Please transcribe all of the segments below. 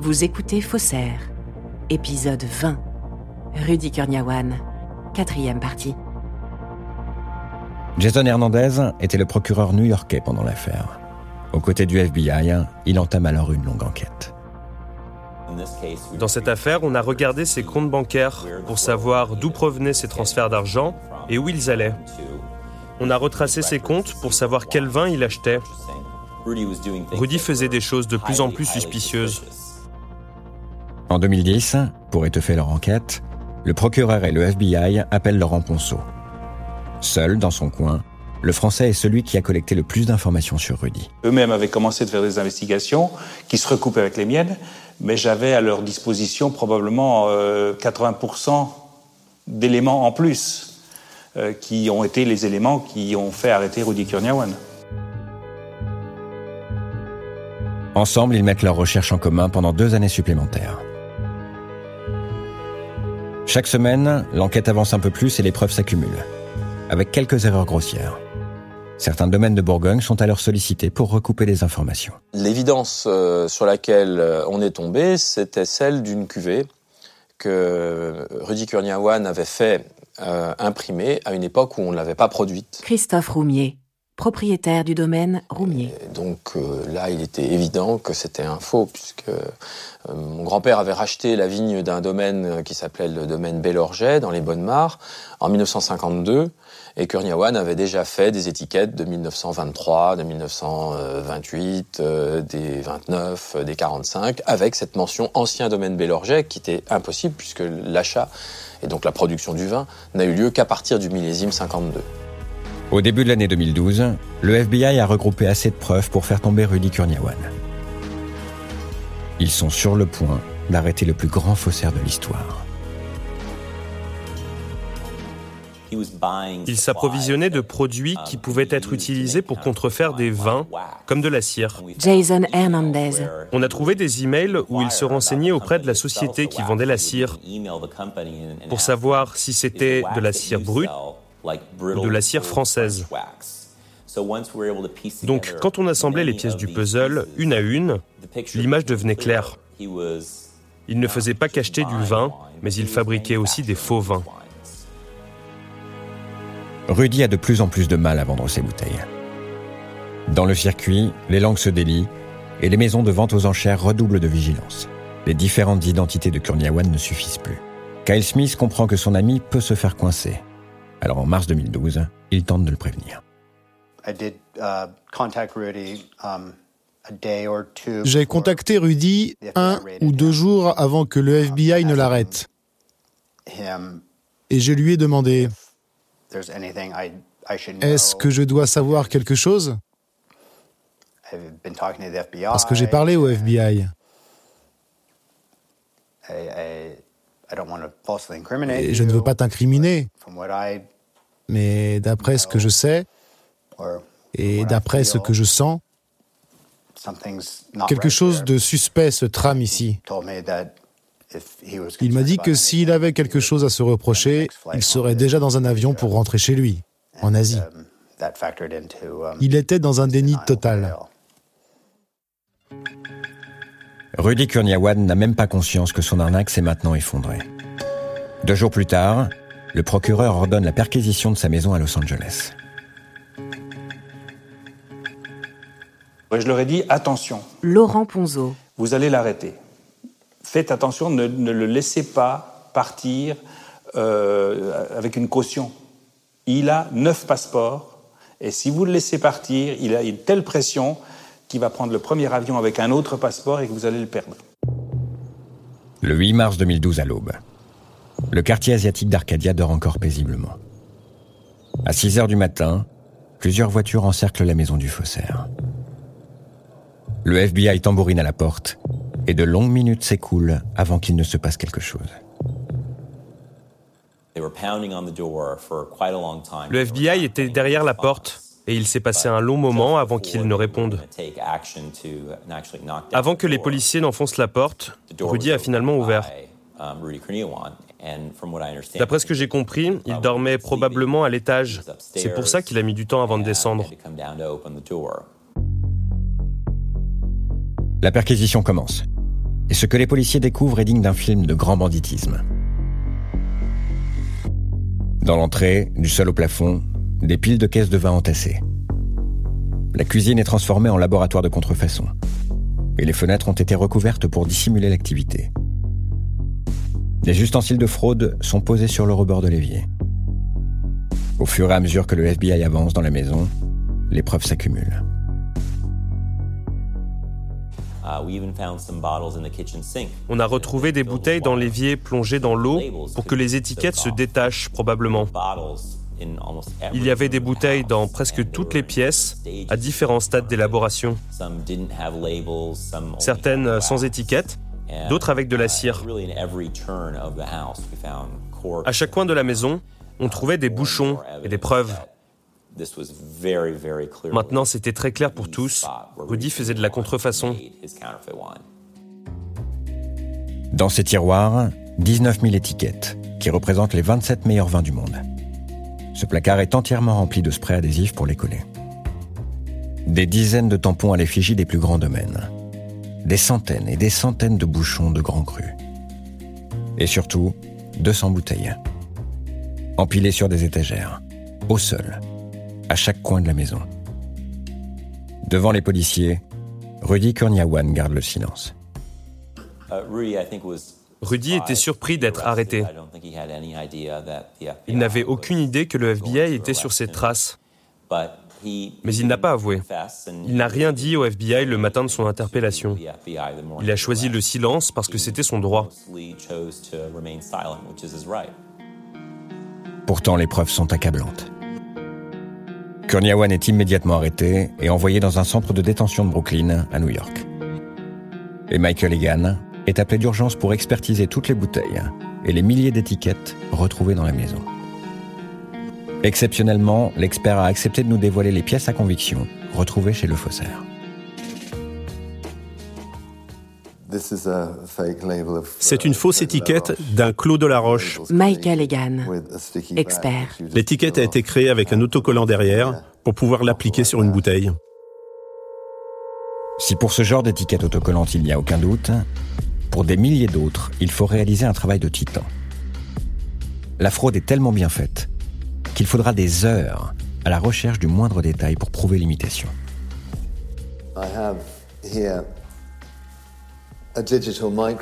Vous écoutez Faussaire, épisode 20. Rudy Kurniawan, quatrième partie. Jason Hernandez était le procureur new-yorkais pendant l'affaire. Aux côtés du FBI, il entame alors une longue enquête. Dans cette affaire, on a regardé ses comptes bancaires pour savoir d'où provenaient ces transferts d'argent et où ils allaient. On a retracé ses comptes pour savoir quel vin il achetait. Rudy faisait des choses de plus en plus suspicieuses. En 2010, pour étoffer leur enquête, le procureur et le FBI appellent Laurent Ponceau. Seul, dans son coin, le Français est celui qui a collecté le plus d'informations sur Rudy. Eux-mêmes avaient commencé de faire des investigations qui se recoupent avec les miennes, mais j'avais à leur disposition probablement 80% euh, d'éléments en plus, euh, qui ont été les éléments qui ont fait arrêter Rudy Kurniawan. Ensemble, ils mettent leurs recherches en commun pendant deux années supplémentaires. Chaque semaine, l'enquête avance un peu plus et les preuves s'accumulent, avec quelques erreurs grossières. Certains domaines de Bourgogne sont alors sollicités pour recouper des informations. L'évidence euh, sur laquelle euh, on est tombé, c'était celle d'une cuvée que Rudy Kurniawan avait fait euh, imprimer à une époque où on ne l'avait pas produite. Christophe Roumier, propriétaire du domaine Roumier. donc euh, là, il était évident que c'était un faux, puisque euh, mon grand-père avait racheté la vigne d'un domaine qui s'appelait le domaine Bellorget, dans les Bonnes-Mares, en 1952. Et Kurniawan avait déjà fait des étiquettes de 1923, de 1928, euh, des 29, des 45, avec cette mention ancien domaine Bellorget, qui était impossible, puisque l'achat et donc la production du vin n'a eu lieu qu'à partir du millésime 52. Au début de l'année 2012, le FBI a regroupé assez de preuves pour faire tomber Rudy Kurniawan. Ils sont sur le point d'arrêter le plus grand faussaire de l'histoire. Il s'approvisionnait de produits qui pouvaient être utilisés pour contrefaire des vins, comme de la cire. Jason Hernandez. On a trouvé des emails où il se renseignait auprès de la société qui vendait la cire pour savoir si c'était de la cire brute de la cire française. Donc, quand on assemblait les pièces du puzzle, une à une, l'image devenait claire. Il ne faisait pas qu'acheter du vin, mais il fabriquait aussi des faux vins. Rudy a de plus en plus de mal à vendre ses bouteilles. Dans le circuit, les langues se délient et les maisons de vente aux enchères redoublent de vigilance. Les différentes identités de Kurniawan ne suffisent plus. Kyle Smith comprend que son ami peut se faire coincer alors en mars 2012, il tente de le prévenir. Um, J'ai contacté Rudy un ou deux jours avant que le FBI ne l'arrête. Et je lui ai demandé, est-ce que je dois savoir quelque chose? Parce que j'ai parlé au FBI. Et je ne veux pas t'incriminer, mais d'après ce que je sais et d'après ce que je sens, quelque chose de suspect se trame ici. Il m'a dit que s'il avait quelque chose à se reprocher, il serait déjà dans un avion pour rentrer chez lui, en Asie. Il était dans un déni total. Rudy Kurniawan n'a même pas conscience que son arnaque s'est maintenant effondrée. Deux jours plus tard, le procureur ordonne la perquisition de sa maison à Los Angeles. Je leur ai dit attention. Laurent Ponzo. Vous allez l'arrêter. Faites attention, ne, le laissez pas partir euh, avec une caution. Il a neuf passeports et si vous le laissez partir, il a une telle pression qui va prendre le premier avion avec un autre passeport et que vous allez le perdre. Le 8 mars 2012 à l'aube, le quartier asiatique d'Arcadia dort encore paisiblement. À 6 heures du matin, plusieurs voitures encerclent la maison du faussaire. Le FBI tambourine à la porte et de longues minutes s'écoulent avant qu'il ne se passe quelque chose. Le FBI était derrière la porte et il s'est passé un long moment avant qu'ils ne répondent. Avant que les policiers n'enfoncent la porte, Rudy a finalement ouvert. D'après ce que j'ai compris, il dormait probablement à l'étage. C'est pour ça qu'il a mis du temps avant de descendre. La perquisition commence. Et ce que les policiers découvrent est digne d'un film de grand banditisme. Dans l'entrée, du sol au plafond, des piles de caisses de vin entassées. La cuisine est transformée en laboratoire de contrefaçon. Et les fenêtres ont été recouvertes pour dissimuler l'activité. Des ustensiles de fraude sont posés sur le rebord de l'évier. Au fur et à mesure que le FBI avance dans la maison, les preuves s'accumulent. Uh, On a retrouvé des bouteilles dans l'évier plongées dans l'eau pour que les étiquettes se détachent probablement. Il y avait des bouteilles dans presque toutes les pièces, à différents stades d'élaboration. Certaines sans étiquette, d'autres avec de la cire. À chaque coin de la maison, on trouvait des bouchons et des preuves. Maintenant, c'était très clair pour tous. Rudy faisait de la contrefaçon. Dans ces tiroirs, 19 000 étiquettes, qui représentent les 27 meilleurs vins du monde. Ce placard est entièrement rempli de sprays adhésifs pour les coller. Des dizaines de tampons à l'effigie des plus grands domaines. Des centaines et des centaines de bouchons de grands crus. Et surtout, 200 bouteilles. Empilées sur des étagères, au sol, à chaque coin de la maison. Devant les policiers, Rudy Kurniawan garde le silence. Uh, était surpris d'être arrêté. Il n'avait aucune idée que le FBI était sur ses traces. Mais il n'a pas avoué. Il n'a rien dit au FBI le matin de son interpellation. Il a choisi le silence parce que c'était son droit. Pourtant, les preuves sont accablantes. Kurniawan est immédiatement arrêté et envoyé dans un centre de détention de Brooklyn, à New York. Et Michael Egan, est appelé d'urgence pour expertiser toutes les bouteilles et les milliers d'étiquettes retrouvées dans la maison. Exceptionnellement, l'expert a accepté de nous dévoiler les pièces à conviction retrouvées chez le faussaire. C'est une fausse étiquette d'un Clos de la Roche. Michael Egan, expert. L'étiquette a été créée avec un autocollant derrière pour pouvoir l'appliquer sur une bouteille. Si pour ce genre d'étiquette autocollante il n'y a aucun doute, pour des milliers d'autres, il faut réaliser un travail de titan. La fraude est tellement bien faite qu'il faudra des heures à la recherche du moindre détail pour prouver l'imitation.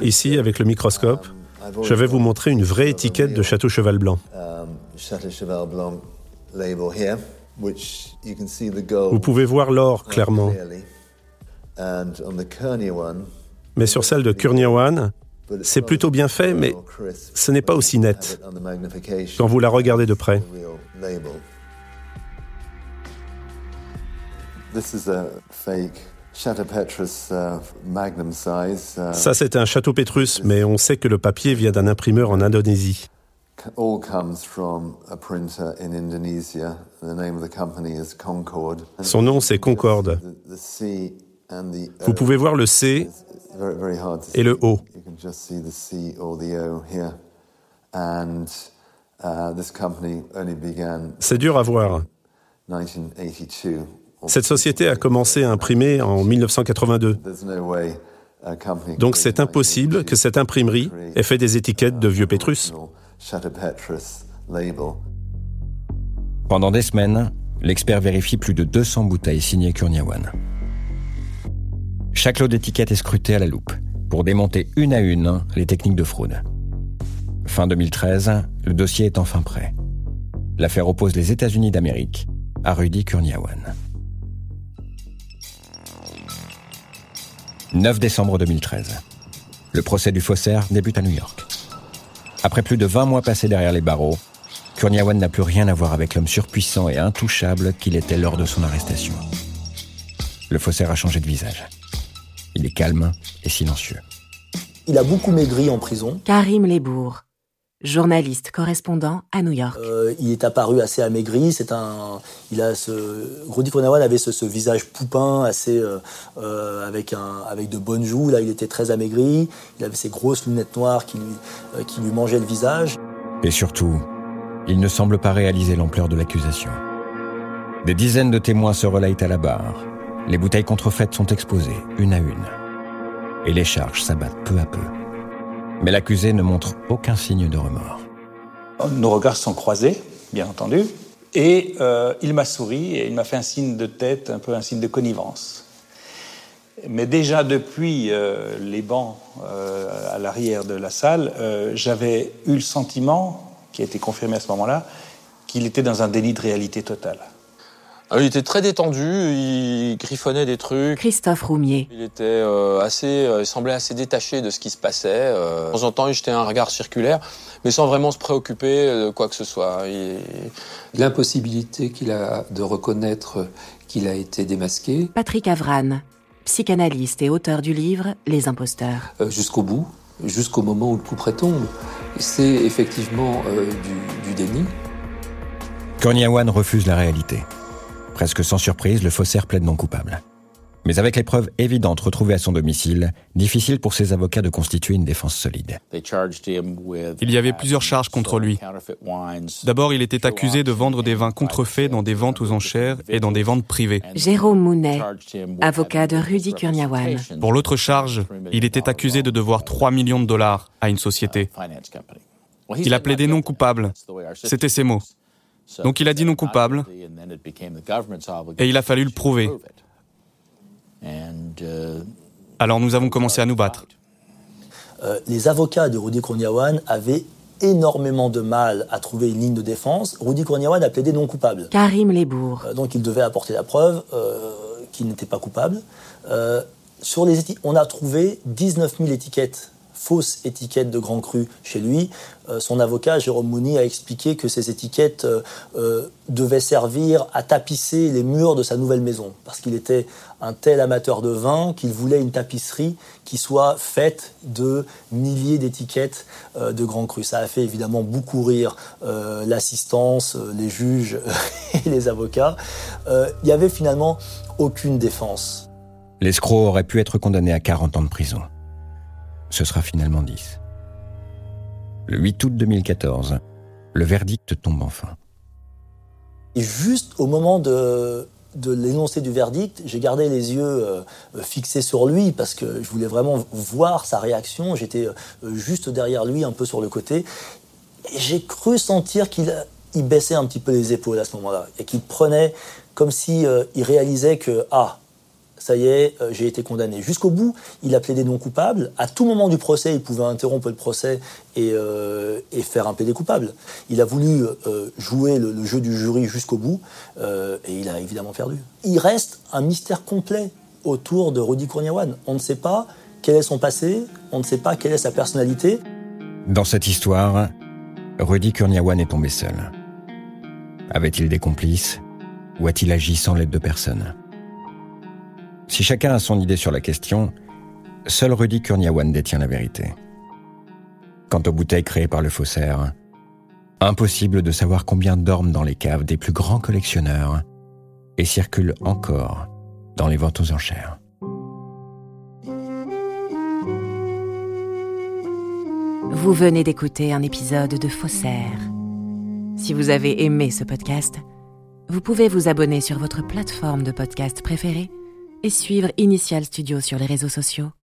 Ici, avec le microscope, je vais vous montrer une vraie étiquette de Château Cheval Blanc. Vous pouvez voir l'or clairement. Mais sur celle de Kurniawan, c'est plutôt bien fait, mais ce n'est pas aussi net quand vous la regardez de près. Ça, c'est un château Petrus, mais on sait que le papier vient d'un imprimeur en Indonésie. Son nom, c'est Concorde. Vous pouvez voir le C et le O. C'est dur à voir. Cette société a commencé à imprimer en 1982. Donc c'est impossible que cette imprimerie ait fait des étiquettes de vieux Pétrus. Pendant des semaines, l'expert vérifie plus de 200 bouteilles signées Kurniawan. Chaque lot d'étiquettes est scruté à la loupe pour démonter une à une les techniques de fraude. Fin 2013, le dossier est enfin prêt. L'affaire oppose les États-Unis d'Amérique à Rudy Kurniawan. 9 décembre 2013. Le procès du faussaire débute à New York. Après plus de 20 mois passés derrière les barreaux, Kurniawan n'a plus rien à voir avec l'homme surpuissant et intouchable qu'il était lors de son arrestation. Le faussaire a changé de visage. Il est calme et silencieux. Il a beaucoup maigri en prison. Karim Lebourg, journaliste correspondant à New York. Euh, il est apparu assez amaigri. C'est un, il a ce, Rudy Fonawan avait ce, visage poupin, assez euh, euh, avec un, avec de bonnes joues. Là, il était très amaigri. Il avait ses grosses lunettes noires qui lui, qui lui mangeaient le visage. Et surtout, il ne semble pas réaliser l'ampleur de l'accusation. Des dizaines de témoins se relayent à la barre. Les bouteilles contrefaites sont exposées, une à une. et les charges s'abattent peu à peu. Mais l'accusé ne montre aucun signe de remords. Nos regards sont croisés, bien entendu, et euh, il m'a souri et il m'a fait un signe de tête, un peu un signe de connivence. Mais déjà depuis euh, les bancs euh, à l'arrière de la salle, j'avais eu le sentiment, qui a été confirmé à ce moment-là, qu'il était dans un délit de réalité totale. Ah, il était très détendu, il griffonnait des trucs. Christophe Roumier. Il était euh, assez, euh, il semblait assez détaché de ce qui se passait. Euh. de temps en temps, il jetait un regard circulaire, mais sans vraiment se préoccuper de quoi que ce soit. L'impossibilité qu'il a de reconnaître qu'il a été démasqué. Patrick Avran, psychanalyste et auteur du livre Les imposteurs. Jusqu'au bout, jusqu'au moment où le coup près tombe. C'est effectivement du, du déni. Korniawan refuse la réalité. Presque sans surprise, le faussaire plaide non coupable. Mais avec les preuves évidentes retrouvées à son domicile, difficile pour ses avocats de constituer une défense solide. Il y avait plusieurs charges contre lui. D'abord, il était accusé de vendre des vins contrefaits dans des ventes aux enchères et dans des ventes privées. Jérôme Mounet, avocat de Rudy Kurniawan. Pour l'autre charge, il était accusé de devoir 3 millions de dollars à une société. Il a plaidé non coupable. C'était ses mots. Donc il a dit non coupable et il a fallu le prouver. Alors nous avons commencé à nous battre. Euh, les avocats de Rudy Kourniawan avaient énormément de mal à trouver une ligne de défense. Rudy Kourniawan a plaidé non coupable. Karim Lebourg. Euh, donc il devait apporter la preuve euh, qu'il n'était pas coupable. sur les on a trouvé 19 000 étiquettes fausse étiquette de Grand Cru chez lui. Euh, son avocat, Jérôme Mouni, a expliqué que ces étiquettes euh, euh, devaient servir à tapisser les murs de sa nouvelle maison, parce qu'il était un tel amateur de vin qu'il voulait une tapisserie qui soit faite de milliers d'étiquettes de Grand Cru. Ça a fait évidemment beaucoup rire l'assistance, les juges et les avocats. Il n'y avait finalement aucune défense. L'escroc aurait pu être condamné à 40 ans de prison ce sera finalement 10. Le 8 août 2014, le verdict tombe enfin. Et juste au moment de, l'énoncé du verdict, j'ai gardé les yeux euh, fixés sur lui parce que je voulais vraiment voir sa réaction. J'étais euh, juste derrière lui, un peu sur le côté. Et j'ai cru sentir qu'il il baissait un petit peu les épaules à ce moment-là et qu'il prenait comme si euh, réalisait que ah ça y est, euh, j'ai été condamné. Jusqu'au bout, il a plaidé non coupable. À tout moment du procès, il pouvait interrompre le procès et, euh, faire un plaidé coupable. Il a voulu euh, jouer le, jeu du jury jusqu'au bout et il a évidemment perdu. Il reste un mystère complet autour de Rudy Kourniawan. On ne sait pas quel est son passé, on ne sait pas quelle est sa personnalité. Dans cette histoire, Rudy Kurniawan est tombé seul. Avait-il des complices ou a-t-il agi sans l'aide de personne? Si chacun a son idée sur la question, seul Rudy Kurniawan détient la vérité. Quant aux bouteilles créées par le faussaire, impossible de savoir combien dorment dans les caves des plus grands collectionneurs et circulent encore dans les ventes aux enchères. Vous venez d'écouter un épisode de Faussaire. Si vous avez aimé ce podcast, vous pouvez vous abonner sur votre plateforme de podcast préférée et suivre Initial Studio sur les réseaux sociaux.